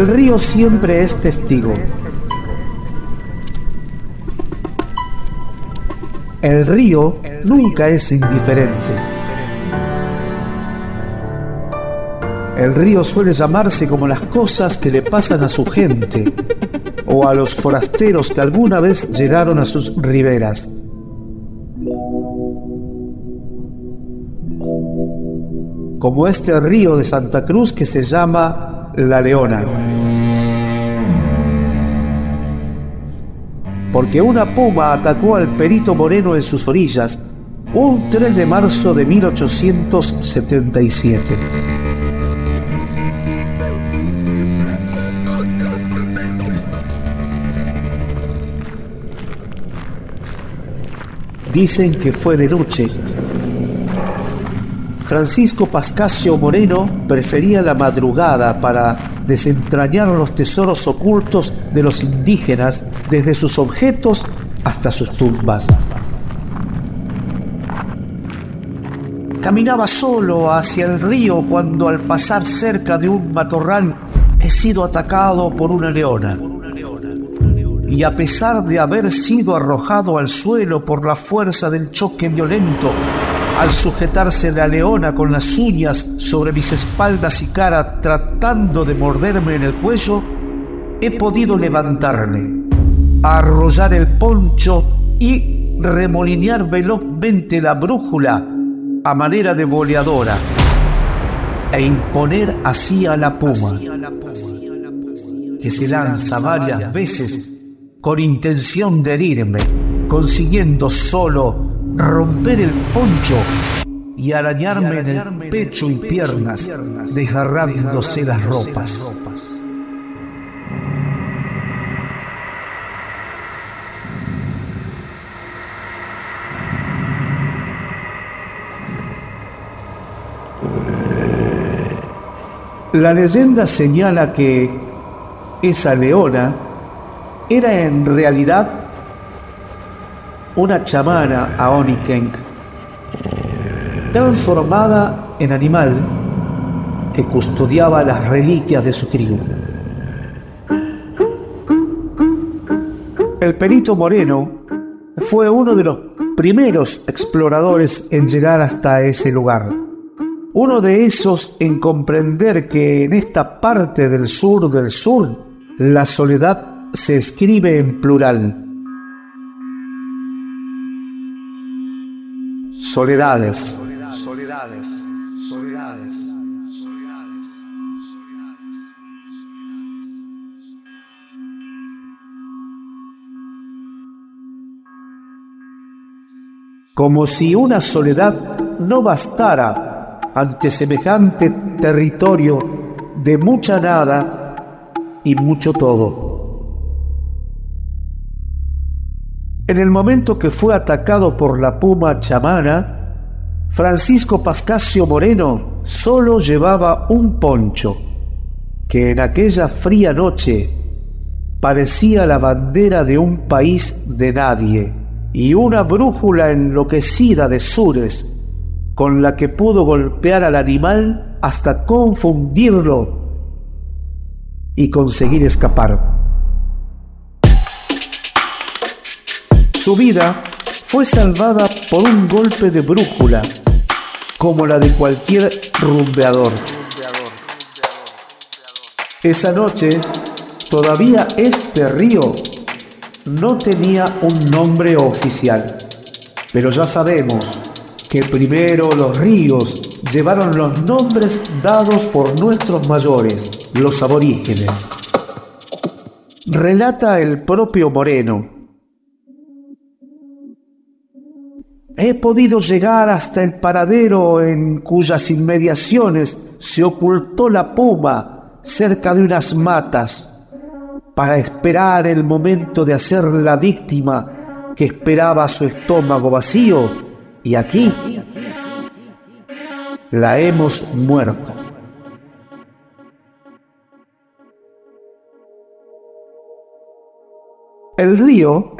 el río siempre es testigo. El río nunca es indiferente. El río suele llamarse como las cosas que le pasan a su gente o a los forasteros que alguna vez llegaron a sus riberas. Como este río de Santa Cruz que se llama La Leona. Porque una puma atacó al perito Moreno en sus orillas un 3 de marzo de 1877. Dicen que fue de noche. Francisco Pascasio Moreno prefería la madrugada para desentrañar los tesoros ocultos de los indígenas desde sus objetos hasta sus tumbas. Caminaba solo hacia el río cuando al pasar cerca de un matorral he sido atacado por una leona y a pesar de haber sido arrojado al suelo por la fuerza del choque violento, al sujetarse la leona con las uñas sobre mis espaldas y cara tratando de morderme en el cuello, he podido levantarme, arrollar el poncho y remolinear velozmente la brújula a manera de boleadora e imponer así a la puma, que se lanza varias veces con intención de herirme, consiguiendo solo romper el poncho y arañarme en el pecho y piernas, desgarrándose las ropas. La leyenda señala que esa leona era en realidad una chamana aonikenk, transformada en animal que custodiaba las reliquias de su tribu. El perito Moreno fue uno de los primeros exploradores en llegar hasta ese lugar. Uno de esos en comprender que en esta parte del sur del sur la soledad se escribe en plural. Soledades. Soledades. Soledades. Como si una soledad no bastara ante semejante territorio de mucha nada y mucho todo. En el momento que fue atacado por la puma chamana, Francisco Pascasio Moreno solo llevaba un poncho, que en aquella fría noche parecía la bandera de un país de nadie, y una brújula enloquecida de sures, con la que pudo golpear al animal hasta confundirlo y conseguir escapar. Su vida fue salvada por un golpe de brújula, como la de cualquier rumbeador. Esa noche, todavía este río no tenía un nombre oficial, pero ya sabemos que primero los ríos llevaron los nombres dados por nuestros mayores, los aborígenes. Relata el propio Moreno, He podido llegar hasta el paradero en cuyas inmediaciones se ocultó la puma cerca de unas matas para esperar el momento de hacer la víctima que esperaba su estómago vacío y aquí la hemos muerto. El río,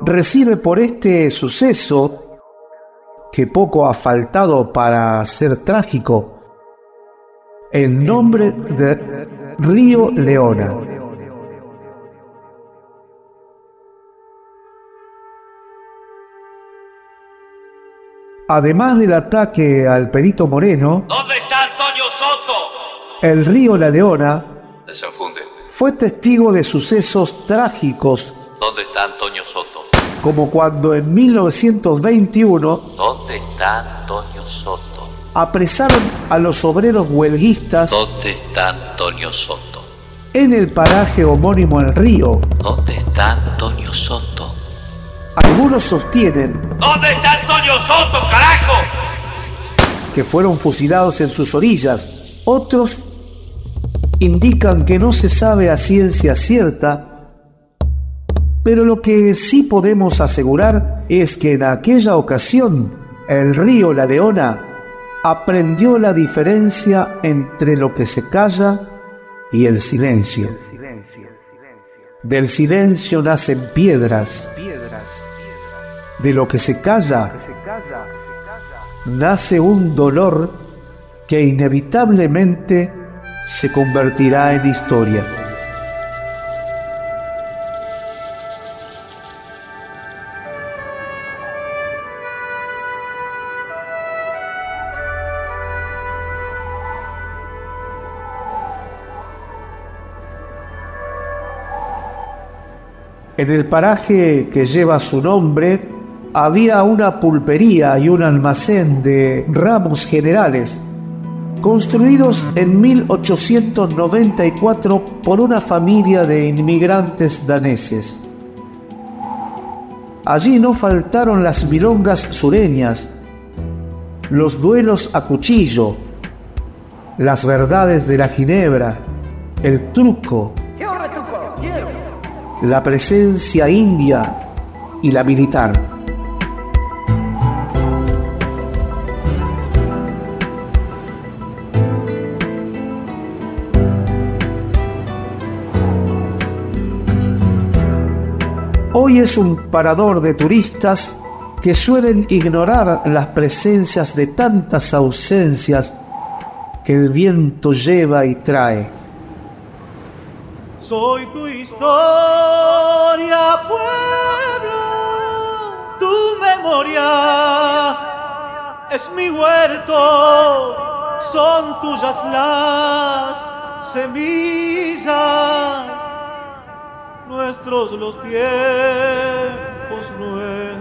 recibe por este suceso, que poco ha faltado para ser trágico, el nombre de río Leona. Además del ataque al Perito Moreno, ¿Dónde está Antonio Soto? el río La Leona Desenfunde. fue testigo de sucesos trágicos ¿Dónde está Antonio Soto? como cuando en 1921 ¿Dónde está Antonio Soto? apresaron a los obreros huelguistas ¿Dónde está Antonio Soto? en el paraje homónimo al río. ¿Dónde está Antonio Soto? Algunos sostienen ¿Dónde está Antonio Soto, carajo? que fueron fusilados en sus orillas. Otros indican que no se sabe a ciencia cierta, pero lo que sí podemos asegurar es que en aquella ocasión el río La Leona aprendió la diferencia entre lo que se calla y el silencio. Del silencio nacen piedras, de lo que se calla nace un dolor que inevitablemente se convertirá en historia. En el paraje que lleva su nombre había una pulpería y un almacén de ramos generales, construidos en 1894 por una familia de inmigrantes daneses. Allí no faltaron las milongas sureñas, los duelos a cuchillo, las verdades de la ginebra, el truco, la presencia india y la militar. Hoy es un parador de turistas que suelen ignorar las presencias de tantas ausencias que el viento lleva y trae. Soy tu historia, pueblo, tu memoria es mi huerto, son tuyas las semillas, nuestros los tiempos nuevos.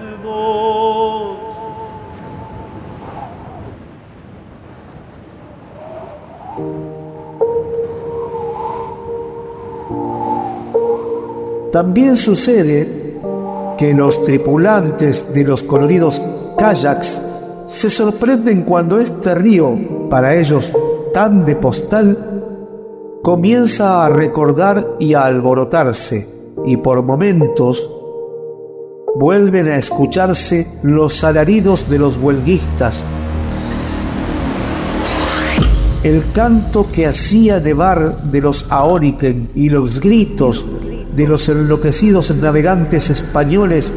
También sucede que los tripulantes de los coloridos kayaks se sorprenden cuando este río, para ellos tan de postal, comienza a recordar y a alborotarse, y por momentos vuelven a escucharse los alaridos de los huelguistas, el canto que hacía nevar de los Aoriken y los gritos de los enloquecidos navegantes españoles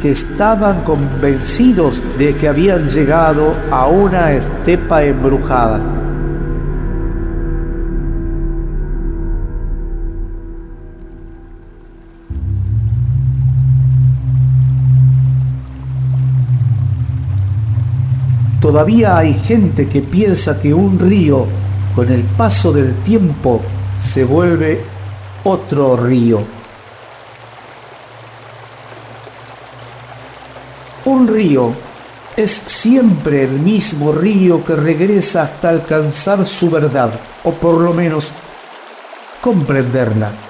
que estaban convencidos de que habían llegado a una estepa embrujada. Todavía hay gente que piensa que un río con el paso del tiempo se vuelve otro río. Un río es siempre el mismo río que regresa hasta alcanzar su verdad, o por lo menos comprenderla.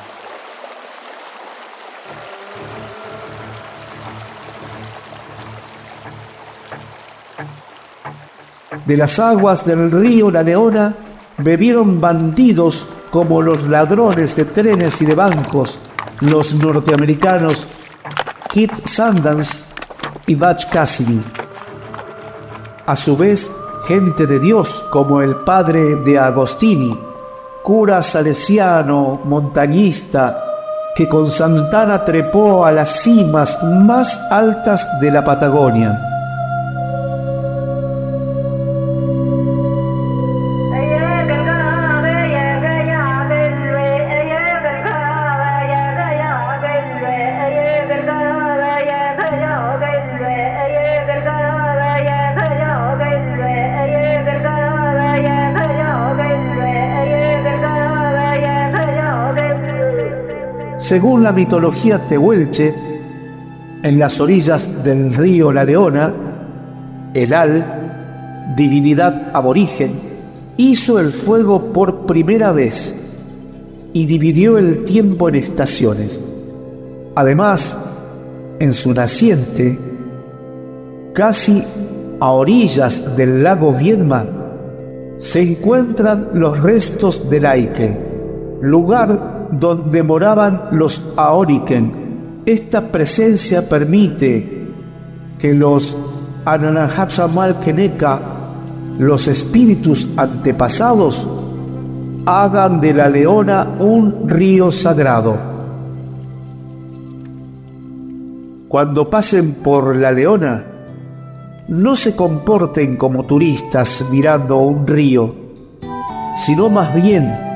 De las aguas del río La Leona bebieron bandidos como los ladrones de trenes y de bancos, los norteamericanos Keith Sandans y Butch Cassidy. A su vez, gente de Dios como el padre de Agostini, cura salesiano, montañista, que con Santana trepó a las cimas más altas de la Patagonia. Según la mitología tehuelche, en las orillas del río La Leona, el Al, divinidad aborigen, hizo el fuego por primera vez y dividió el tiempo en estaciones. Además, en su naciente, casi a orillas del lago Viedma, se encuentran los restos del Aike, lugar donde moraban los Aoriken. Esta presencia permite que los Keneka, los espíritus antepasados, hagan de la leona un río sagrado. Cuando pasen por la leona, no se comporten como turistas mirando un río, sino más bien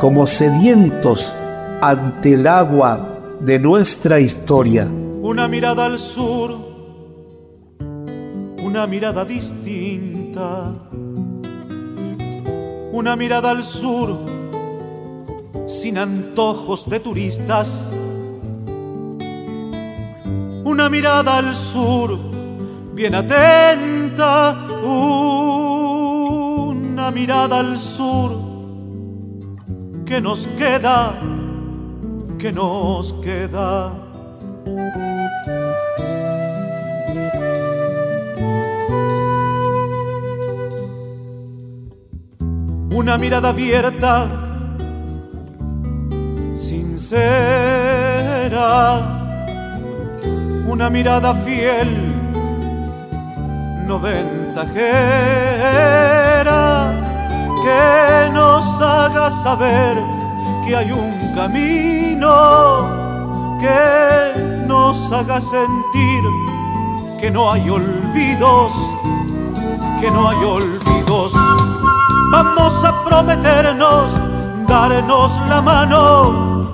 como sedientos ante el agua de nuestra historia. Una mirada al sur, una mirada distinta una mirada al sur, sin antojos de turistas. Una mirada al sur, bien atenta, una mirada al sur, que nos queda, que nos queda. una mirada abierta, sincera, una mirada fiel, no ventajera, nos haga saber que hay un camino, que nos haga sentir que no hay olvidos, que no hay olvidos Vamos a prometernos, darnos la mano.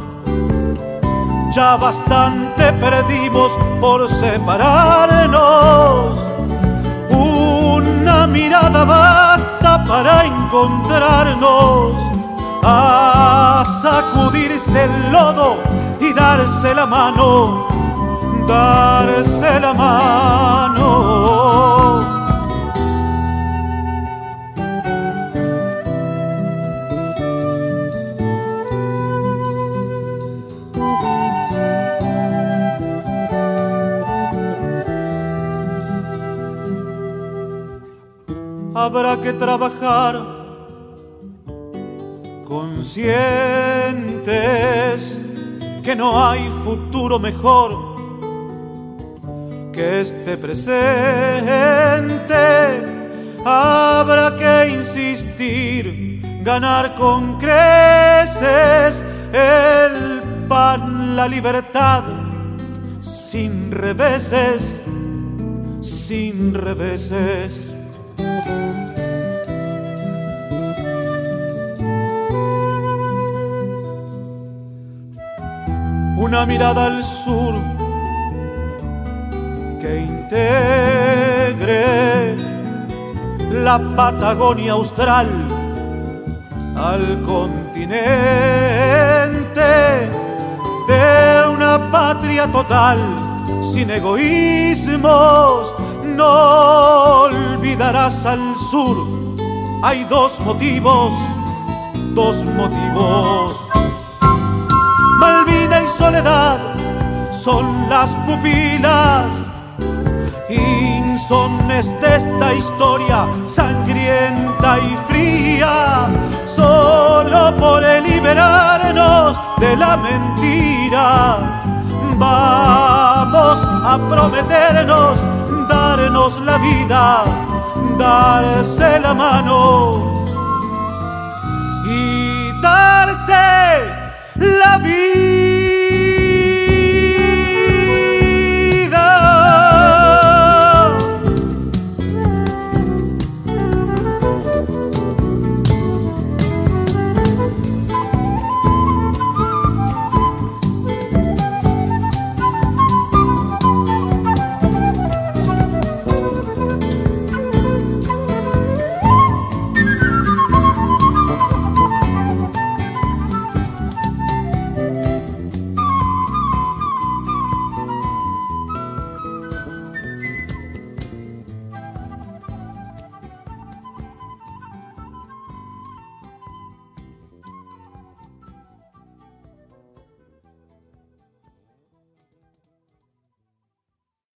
Ya bastante perdimos por separarnos. Una mirada para encontrarnos, a sacudirse el lodo y darse la mano, darse la mano. Habrá que trabajar conscientes que no hay futuro mejor que este presente. Habrá que insistir, ganar con creces el pan, la libertad, sin reveses, sin reveses. Una mirada al sur que integre la Patagonia austral al continente de una patria total sin egoísmos. Olvidarás al sur, hay dos motivos, dos motivos. Soledad son las pupilas, insones de esta historia sangrienta y fría, solo por liberarnos de la mentira. Vamos a prometernos darnos la vida, darse la mano y darse la vida.